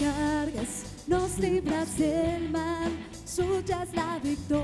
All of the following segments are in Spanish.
cargas, nos libras del mal, suya es la victoria.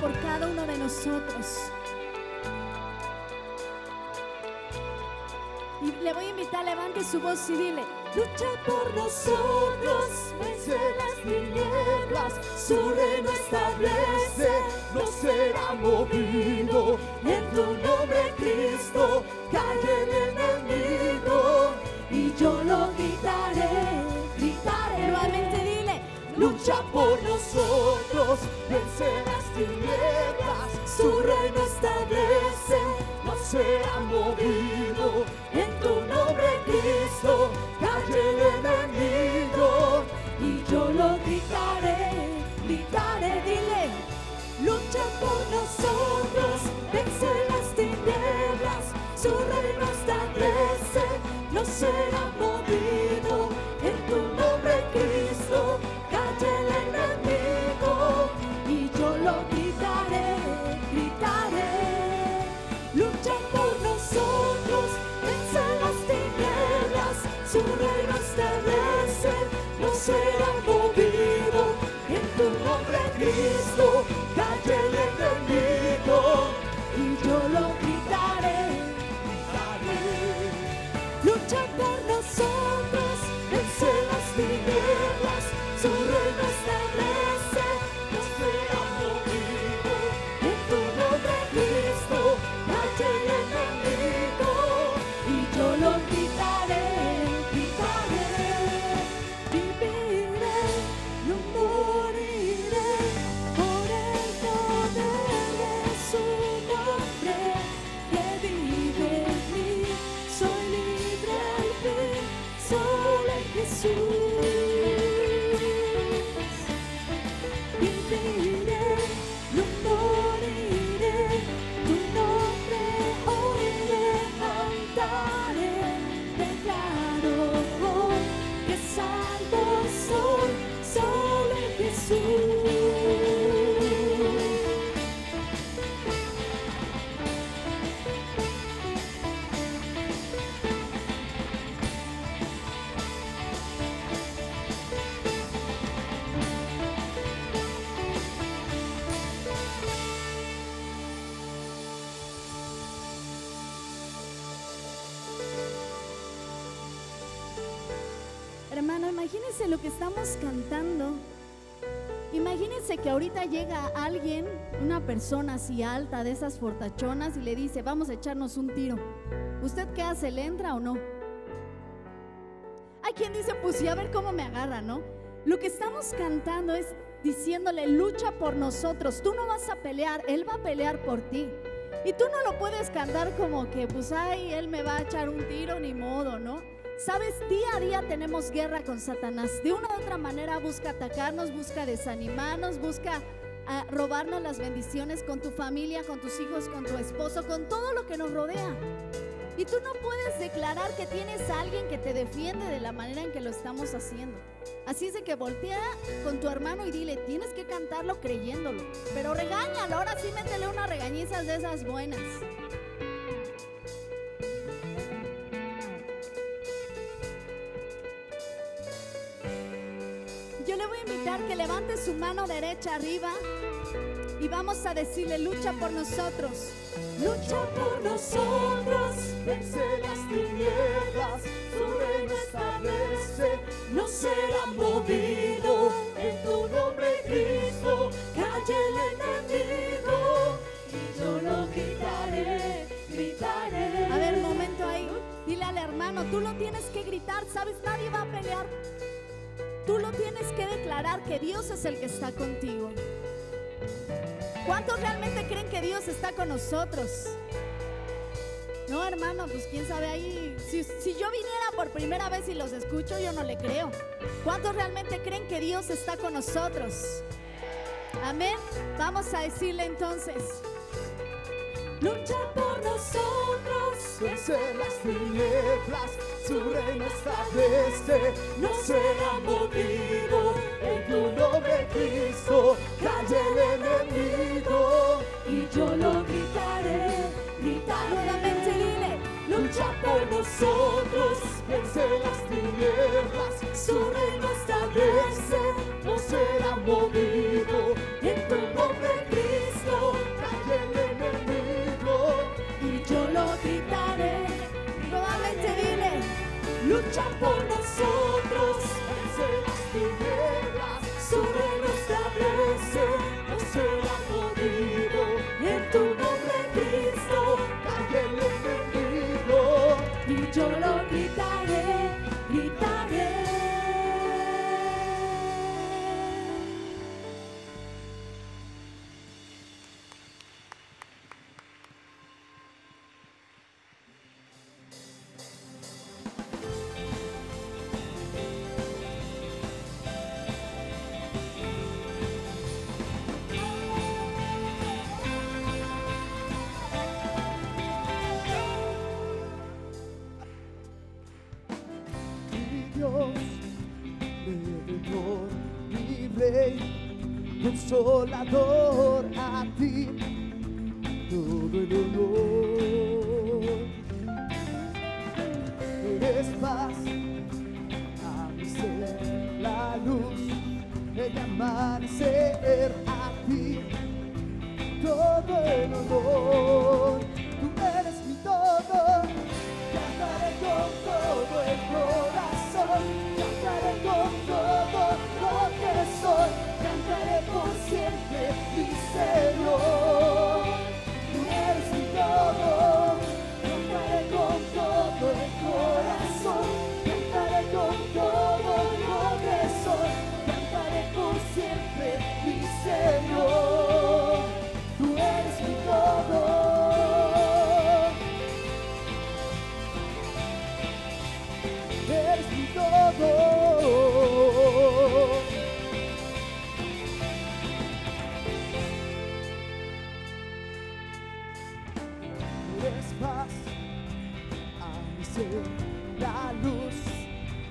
Por cada uno de nosotros. Y le voy a invitar, levante su voz y dile, lucha por nosotros, vence las tinieblas, su reino establece, no será movido. En tu nombre, Cristo, cae el enemigo y yo lo gritaré, gritaré. Nuevamente dile, lucha por nosotros, vence las tinieblas, su reino establece, no será movido. En tu nombre, Cristo, cae el enemigo y yo lo gritaré, gritaré, dile, lucha por nosotros, vence las tinieblas, su reino establece, no será movido. Imagínense lo que estamos cantando. Imagínense que ahorita llega alguien, una persona así alta, de esas fortachonas, y le dice, vamos a echarnos un tiro. ¿Usted qué hace? ¿Le entra o no? Hay quien dice, pues sí, a ver cómo me agarra, ¿no? Lo que estamos cantando es diciéndole, lucha por nosotros. Tú no vas a pelear, Él va a pelear por ti. Y tú no lo puedes cantar como que, pues, ay, Él me va a echar un tiro, ni modo, ¿no? Sabes, día a día tenemos guerra con Satanás. De una u otra manera busca atacarnos, busca desanimarnos, busca ah, robarnos las bendiciones con tu familia, con tus hijos, con tu esposo, con todo lo que nos rodea. Y tú no puedes declarar que tienes a alguien que te defiende de la manera en que lo estamos haciendo. Así es de que voltea con tu hermano y dile, tienes que cantarlo creyéndolo. Pero regáñalo, ahora sí métele unas regañizas de esas buenas. Invitar que levante su mano derecha arriba y vamos a decirle, lucha por nosotros. Lucha por nosotros, vence las tinieblas, su reino establece. no será movido. En tu nombre, Cristo, calle el enemigo. Y yo lo gritaré, gritaré. A ver, un momento ahí. Dile al hermano, tú lo tienes que gritar, ¿sabes? Nadie va a pelear. Tú lo tienes que declarar que Dios es el que está contigo. ¿Cuántos realmente creen que Dios está con nosotros? No, hermano, pues quién sabe ahí. Si, si, yo viniera por primera vez y los escucho, yo no le creo. ¿Cuántos realmente creen que Dios está con nosotros? Amén. Vamos a decirle entonces. Lucha por nosotros, vence las tinieblas, su reino establece, no será movido. En tu nombre, Cristo, calle el enemigo, y yo lo gritaré, gritaré. Nuevamente dile, lucha por nosotros, vence las tinieblas, su reino establece, no será movido. Rey, Consolador, a ti todo el honor. Eres paz, a mi ser, la luz, el amanecer, a ti todo el honor.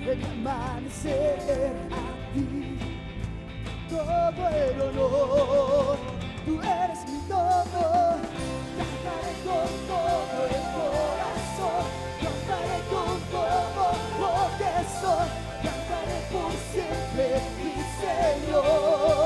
Del amanecer a ti. Todo el honor, tú eres mi todo. Cantaré con todo el corazón, cantaré con todo lo que soy, cantaré por siempre mi Señor.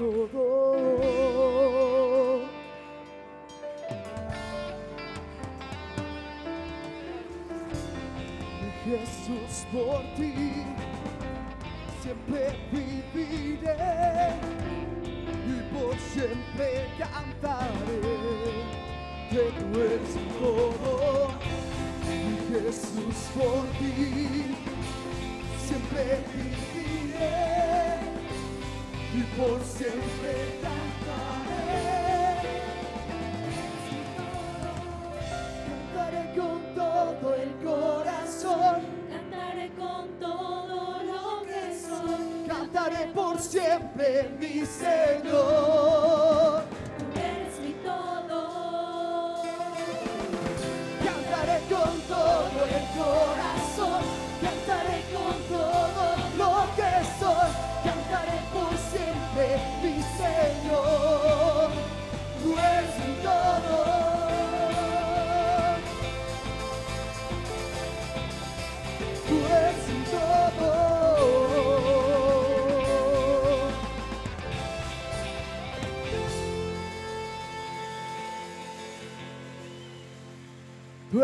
Todo. Jesús por ti siempre viviré y por siempre cantaré que tú eres todo. Jesús por ti siempre viviré y por siempre cantaré. Cantaré con todo el corazón, Cantaré con todo lo que soy. cantaré por siempre mi Señor. Tú eres mi todo. Cantaré con todo el corazón,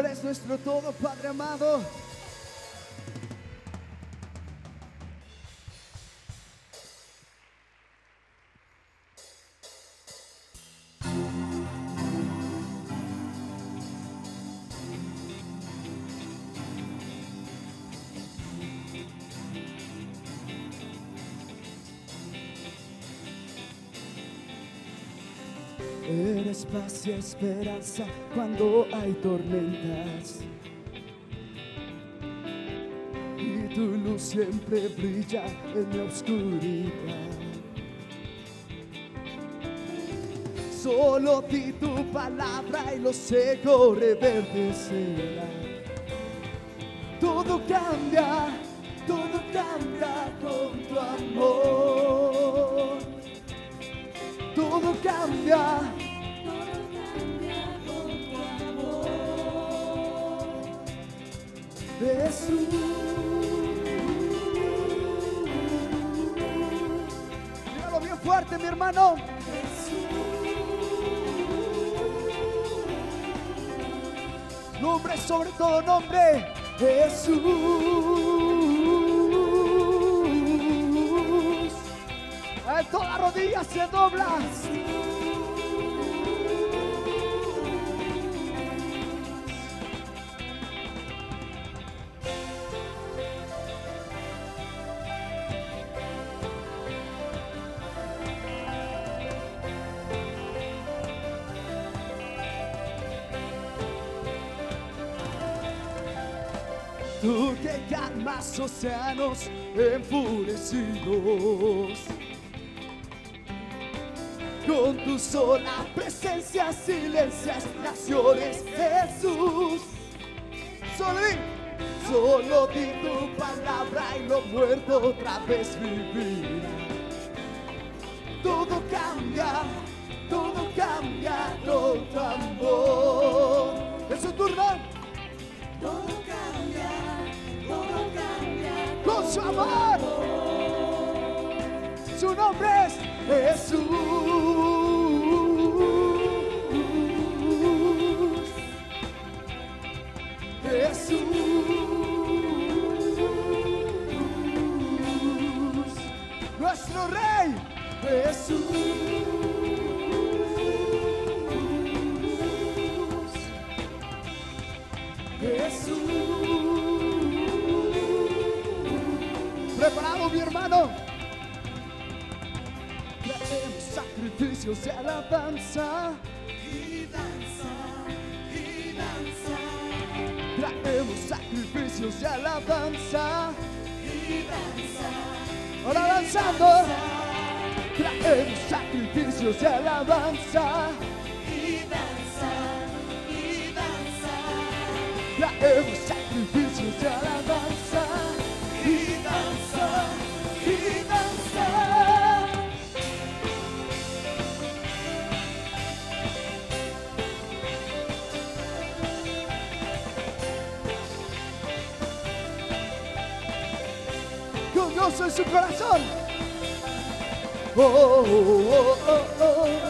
eres nuestro todo, Padre amado. Esperanza cuando hay tormentas. Y tu luz siempre brilla en mi oscuridad. Solo di tu palabra y lo seco reverdecerá. Todo cambia, todo cambia con tu amor. Todo cambia. Jesús. Dígalo bien fuerte, mi hermano. Nombre sobre todo nombre. Jesús. Él toda rodilla se dobla. Enfurecidos. Con tu sola presencia silencias naciones, Jesús. Solo di, solo di tu palabra y lo muerto otra vez vivirá. Todo cambia, todo cambia con tu amor. Es su turno. Su amor. Su nombre es Jesús. Jesús. Nuestro Rey Jesús. Sacrificios de alabanza. y danza, y danza, Traemos sacrificios de alabanza. y danza. Ahora danzando. Traemos sacrificios de alabanza. Y danza, y danza, Traemos sacrificios de alabanza. Oh, oh, oh, oh.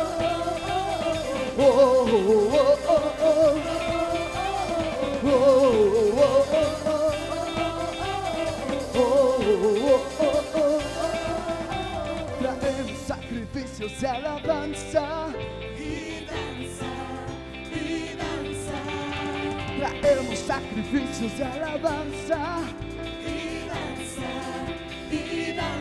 Traemos sacrificios de alabanza. y danza, y danza, Traemos sacrificios de alabanza.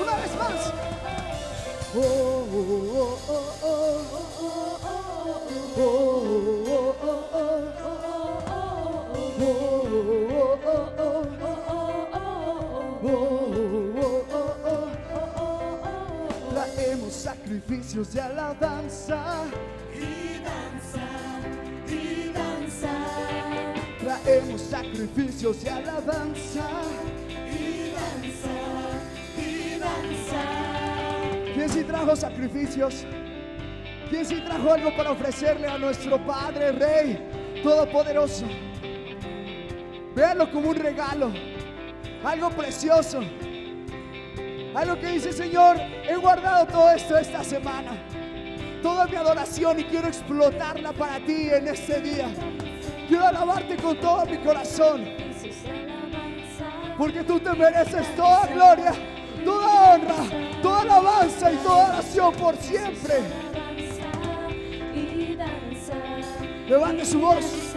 Una vez más. Traemos sacrificios de alabanza. Sacrificios de alabanza. y danza, y danza. ¿Quién sí trajo sacrificios? ¿Quién sí trajo algo para ofrecerle a nuestro Padre, Rey Todopoderoso? Véanlo como un regalo, algo precioso. Algo que dice, Señor, he guardado todo esto esta semana. Toda mi adoración y quiero explotarla para ti en este día. Quiero alabarte con todo mi corazón. Porque tú te mereces toda gloria, toda honra, toda alabanza y toda oración por siempre. Levante su voz.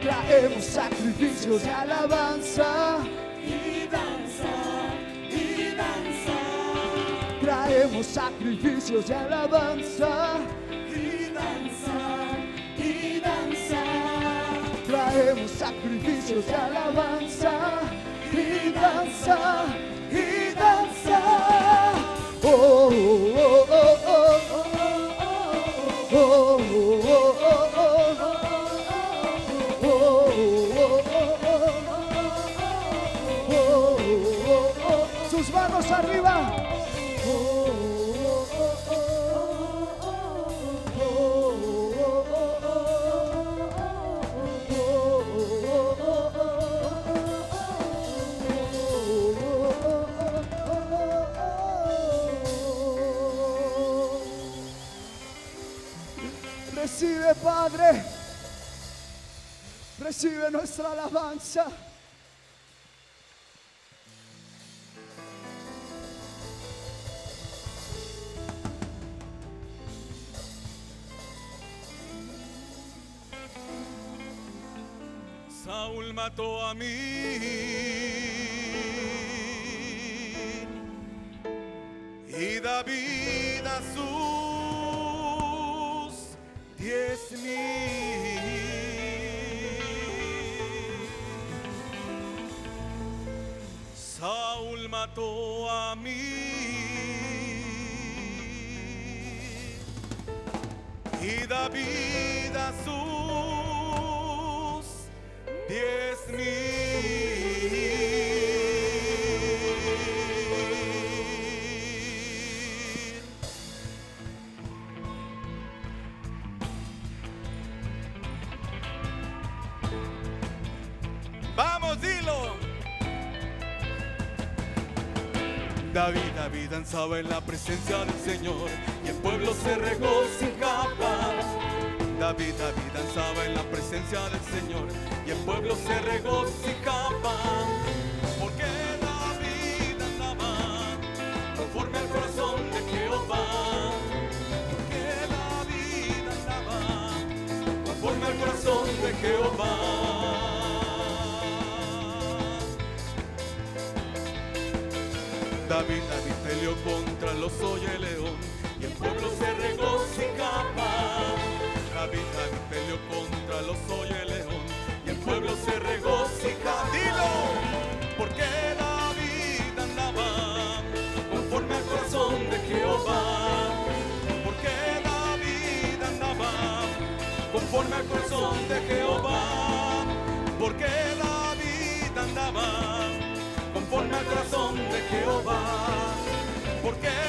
Traemos sacrificios de alabanza. y danza, y danza, Traemos sacrificios de alabanza. Sacrificios de alabanza. Y danza, y danza. Oh, oh, oh, oh, oh. Padre. Recibe nuestra alabanza. Saúl mató a mí mató a mí. Y David a sus Danzaba en la presencia del Señor y el pueblo se regocijaba. David, David danzaba en la presencia del Señor y el pueblo se regocijaba. Porque David andaba conforme al corazón de Jehová. Porque David andaba conforme al corazón de Jehová. David, David peleó contra los y el león y el pueblo se regocijaba. David, peleó contra los y el león y el pueblo se regocijaba. Dilo, porque David andaba conforme al corazón de Jehová. Porque David andaba conforme al corazón de Jehová. Porque David andaba conforme al corazón de Jehová. Porque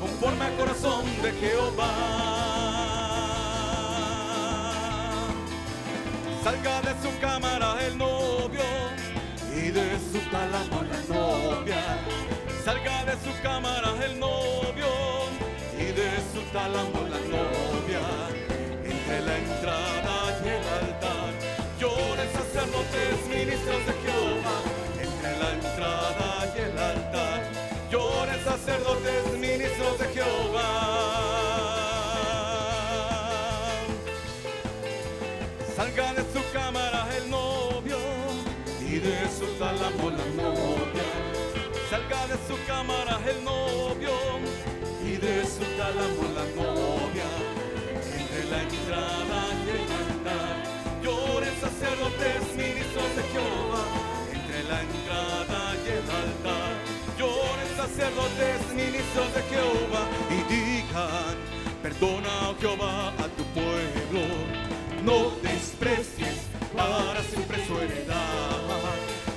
Conforme al corazón de Jehová. Salga de su cámara el novio y de su tálamo la novia. Salga de su cámara el novio y de su tálamo la novia. Entre la entrada y el altar lloren sacerdotes, ministros de Jehová. sacerdotes, ministros de Jehová. Salga de su cámara el novio y de su tálamo la novia. Salga de su cámara el novio y de su tálamo la novia. Entre la entrada y el cantar, lloren sacerdotes, ministros de Jehová. Entre la entrada y el altar sacerdotes, ministros de Jehová, y digan, perdona, oh Jehová, a tu pueblo. No desprecies para siempre su heredad,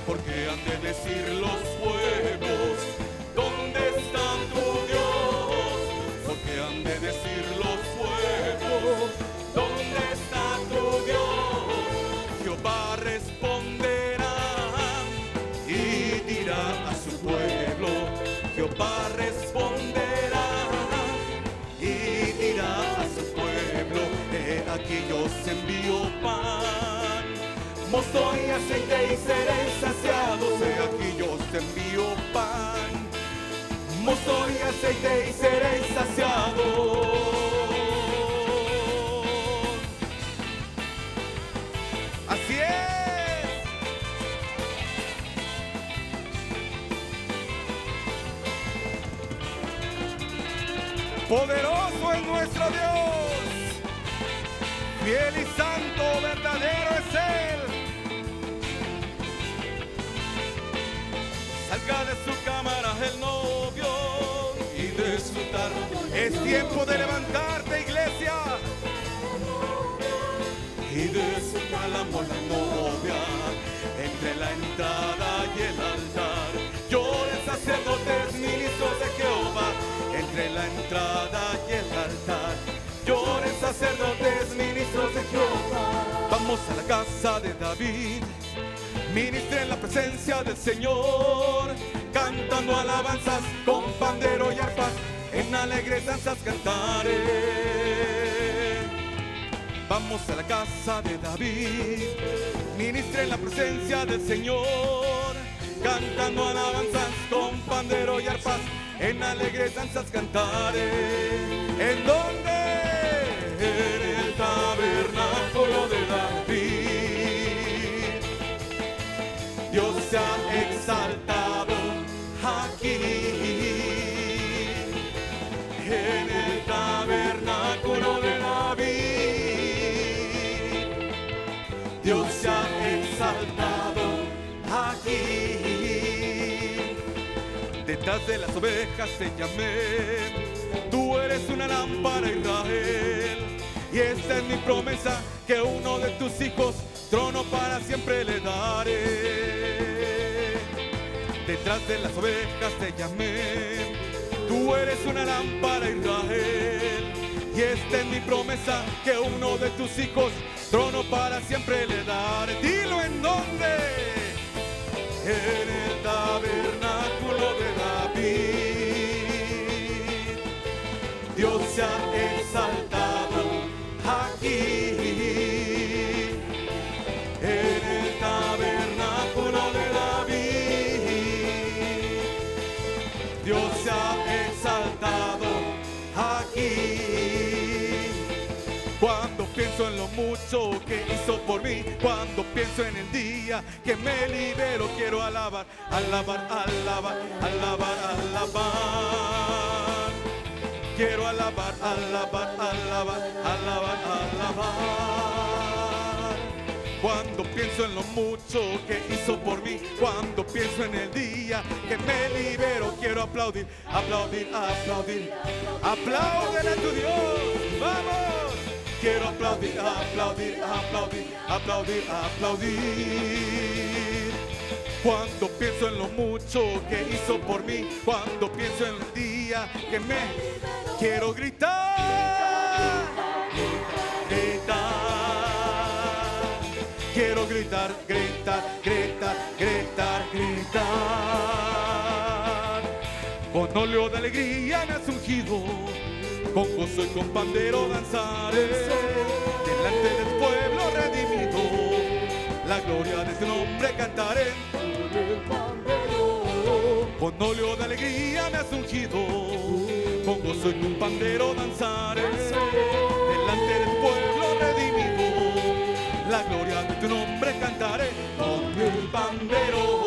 porque han de decir los aquí yo os envío pan, mosto y aceite y seréis saciados, he aquí yo os envío pan, mosto y aceite y seréis saciados. Así es. Poderoso es nuestro Dios. Fiel y santo, verdadero es Él. Salga de su cámara el novio y disfrutar. Es tiempo de levantarte, iglesia. Y descalamos la novia entre la entrada Vamos a la casa de David. Ministre en la presencia del Señor, cantando alabanzas con pandero y arpas, en alegres danzas cantaré. Vamos a la casa de David, ministre en la presencia del Señor, cantando alabanzas con pandero y arpas, en alegres danzas cantaré. ¿En el tabernáculo de David. Dios se ha exaltado aquí. En el tabernáculo de David. Dios se ha exaltado aquí. Detrás de las ovejas te llamé. Tú eres una lámpara, Israel. Y esta es mi promesa, que uno de tus hijos trono para siempre le daré. Detrás de las ovejas te llamé. Tú eres una lámpara, Israel. Y esta es mi promesa, que uno de tus hijos trono para siempre le daré. Dilo en dónde. En el tabernáculo de David. Dios se ha que hizo por mí, cuando pienso en el día que me libero, quiero alabar, alabar, alabar, alabar, alabar. Quiero alabar, alabar, alabar, alabar, alabar. Cuando pienso en lo mucho que hizo por mí, cuando pienso en el día que me libero, quiero aplaudir, aplaudir, aplaudir. Apláudele a tu Dios, vamos. Quiero aplaudir, aplaudir, aplaudir, aplaudir, aplaudir. Cuando pienso en lo mucho que hizo por mí, cuando pienso en el día que me quiero gritar, gritar. Quiero gritar, gritar, gritar, gritar, gritar. Con óleo de alegría me has ungido, con gozo y con pandero danzaré. Delante del pueblo redimido, la gloria de tu nombre cantaré. Con óleo de alegría me has ungido, con gozo y con pandero danzaré. Delante del pueblo redimido, la gloria de tu nombre cantaré. Con el pandero,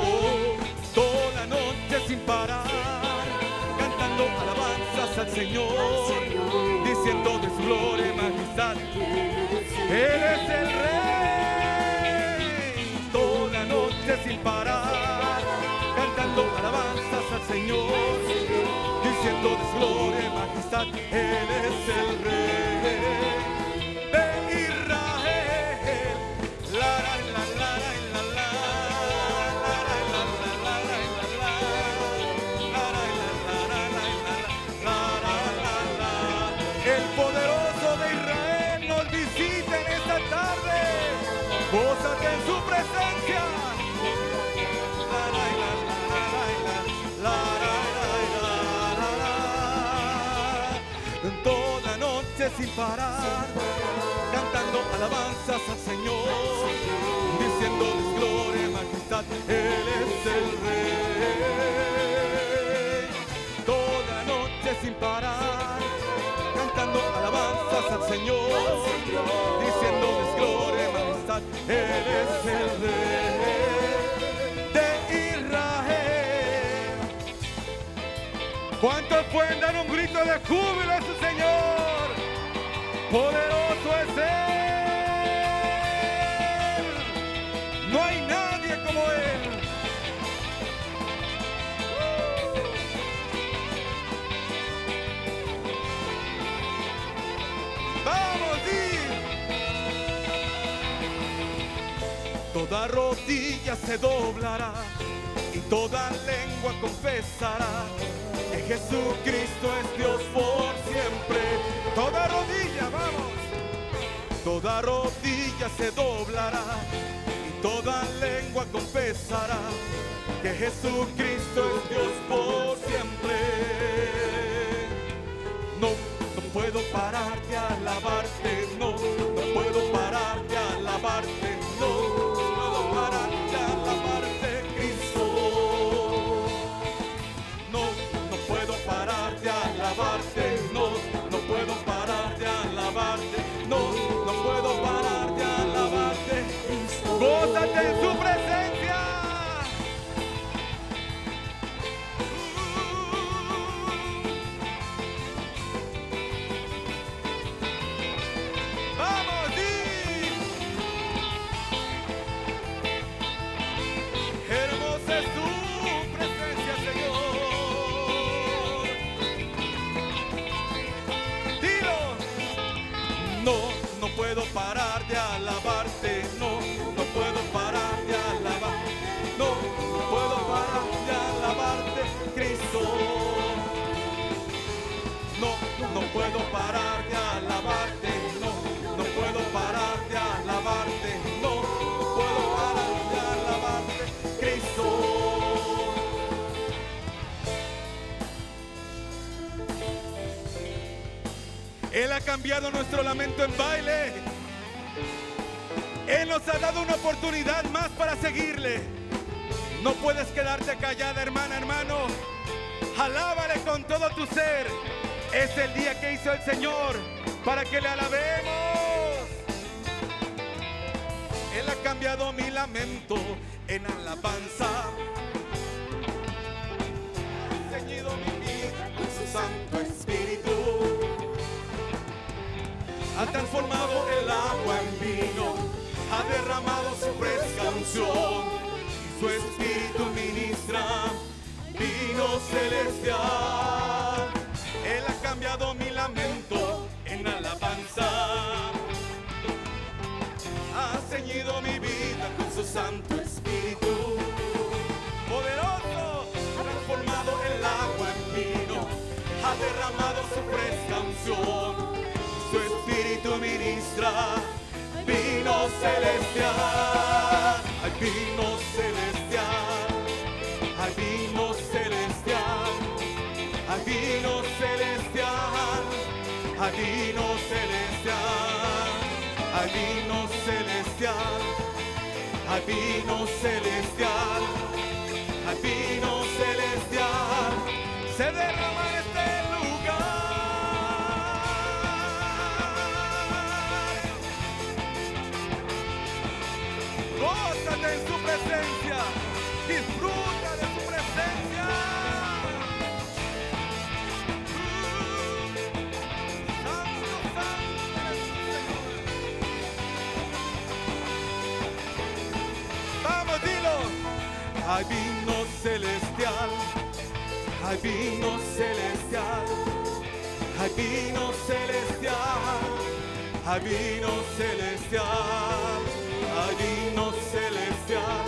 toda la noche sin parar, al Señor, diciendo de su gloria y majestad. Él es el Rey, toda la noche sin parar, cantando alabanzas al Señor, diciendo de su gloria y majestad. Él es el Rey. gózate en su presencia. Toda noche sin parar, cantando alabanzas al Señor, diciéndoles gloria, y majestad, Él es el Rey. Toda noche sin parar, cantando alabanzas al Señor, diciéndoles majestad, Él es el Rey de Israel. ¿Cuántos pueden dar un grito de júbilo a su Señor? Poderoso es Él. Toda rodilla se doblará y toda lengua confesará que Jesucristo es Dios por siempre. Toda rodilla, vamos. Toda rodilla se doblará y toda lengua confesará que Jesucristo es Dios por siempre. En baile. Él nos ha dado una oportunidad más para seguirle. No puedes quedarte callada, hermana, hermano. Alábale con todo tu ser. Es el día que hizo el Señor para que le alabemos. Él ha cambiado mi lamento en alabanza. Ha ceñido mi vida con su Santo Ha transformado el agua en vino. Ha derramado su fresca unción. Su Espíritu ministra vino celestial. Él ha cambiado mi lamento en alabanza. Ha ceñido mi vida con su Santo Espíritu. Poderoso, ha transformado el agua en vino. Ha derramado su fresca. Celestial. Ay, vino celestial. Ay, vino celestial. Ay, vino celestial. Ay, vino celestial. Ay, vino celestial. Ay, vino celestial. al vino celestial, al vino celestial,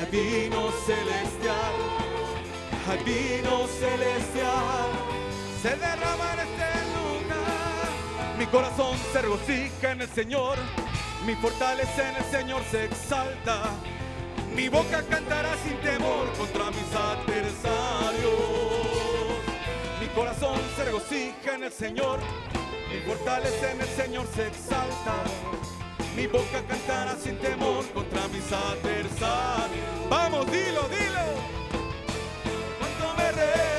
al vino celestial, al vino celestial. Se derrama en este lugar, mi corazón se regocija en el Señor, mi fortaleza en el Señor se exalta. Mi boca cantará sin temor contra mis adversarios. Mi corazón se regocija en el Señor fortaleza en el Señor se exalta. Mi boca cantará sin temor contra mis adversarios. Vamos, dilo, dilo. Cuánto me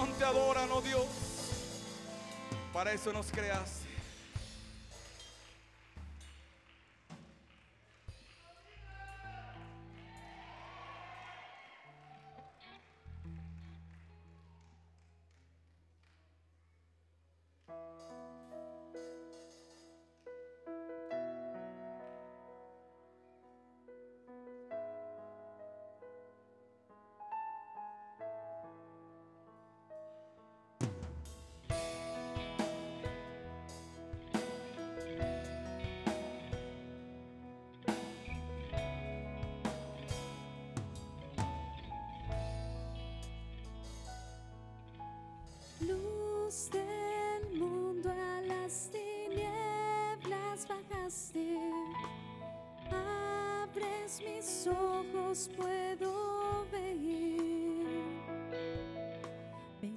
corazón te adoran, oh Dios. Para eso nos creas. mis ojos puedo ver. Me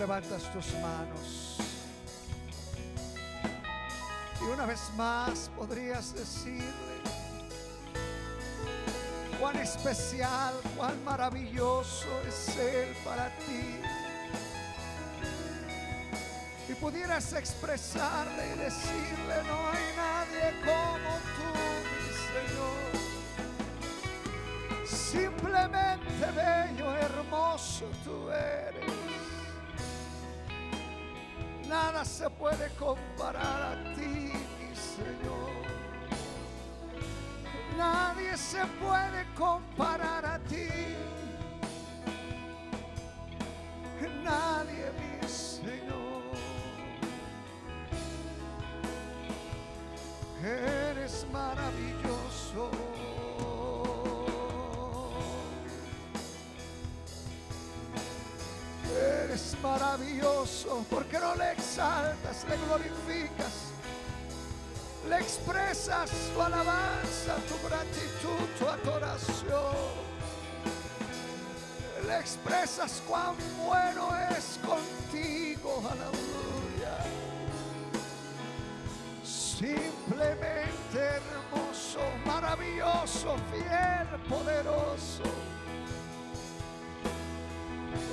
levantas tus manos? Y una vez más podrías decirle cuán especial, cuán maravilloso es Él para ti. Y pudieras expresarle y decirle, no hay nadie como tú, mi Señor. Simplemente bello, hermoso tú eres. Nada se puede comparar a ti, mi Señor. Nadie se puede comparar a ti. Nadie, mi Señor. Eres maravilloso. Eres maravilloso porque no le exaltas, le glorificas, le expresas tu alabanza, tu gratitud, tu adoración. Le expresas cuán bueno es contigo, aleluya. Simplemente hermoso, maravilloso, fiel, poderoso.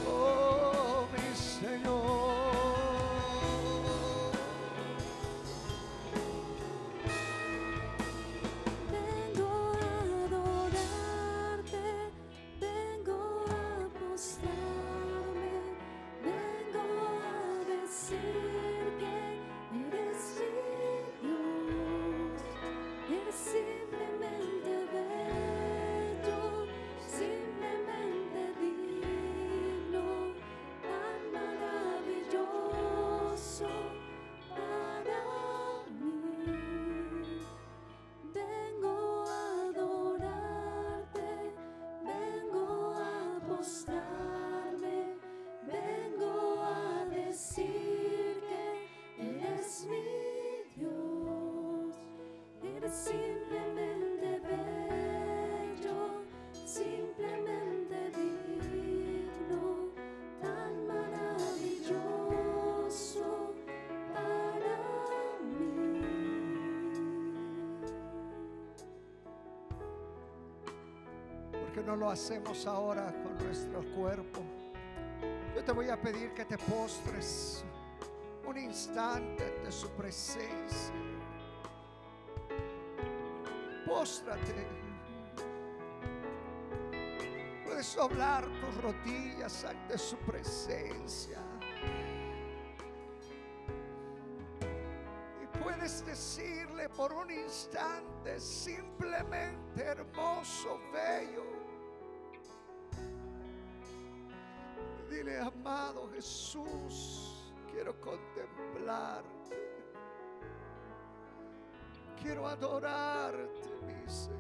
Oh, mi Señor. Porque no lo hacemos ahora con nuestro cuerpo. Yo te voy a pedir que te postres un instante ante su presencia. Póstrate. Puedes doblar tus rodillas ante su presencia. Y puedes decirle por un instante, simplemente hermoso, bello. Dile, amado Jesús, quiero contemplarte. Quiero adorarte.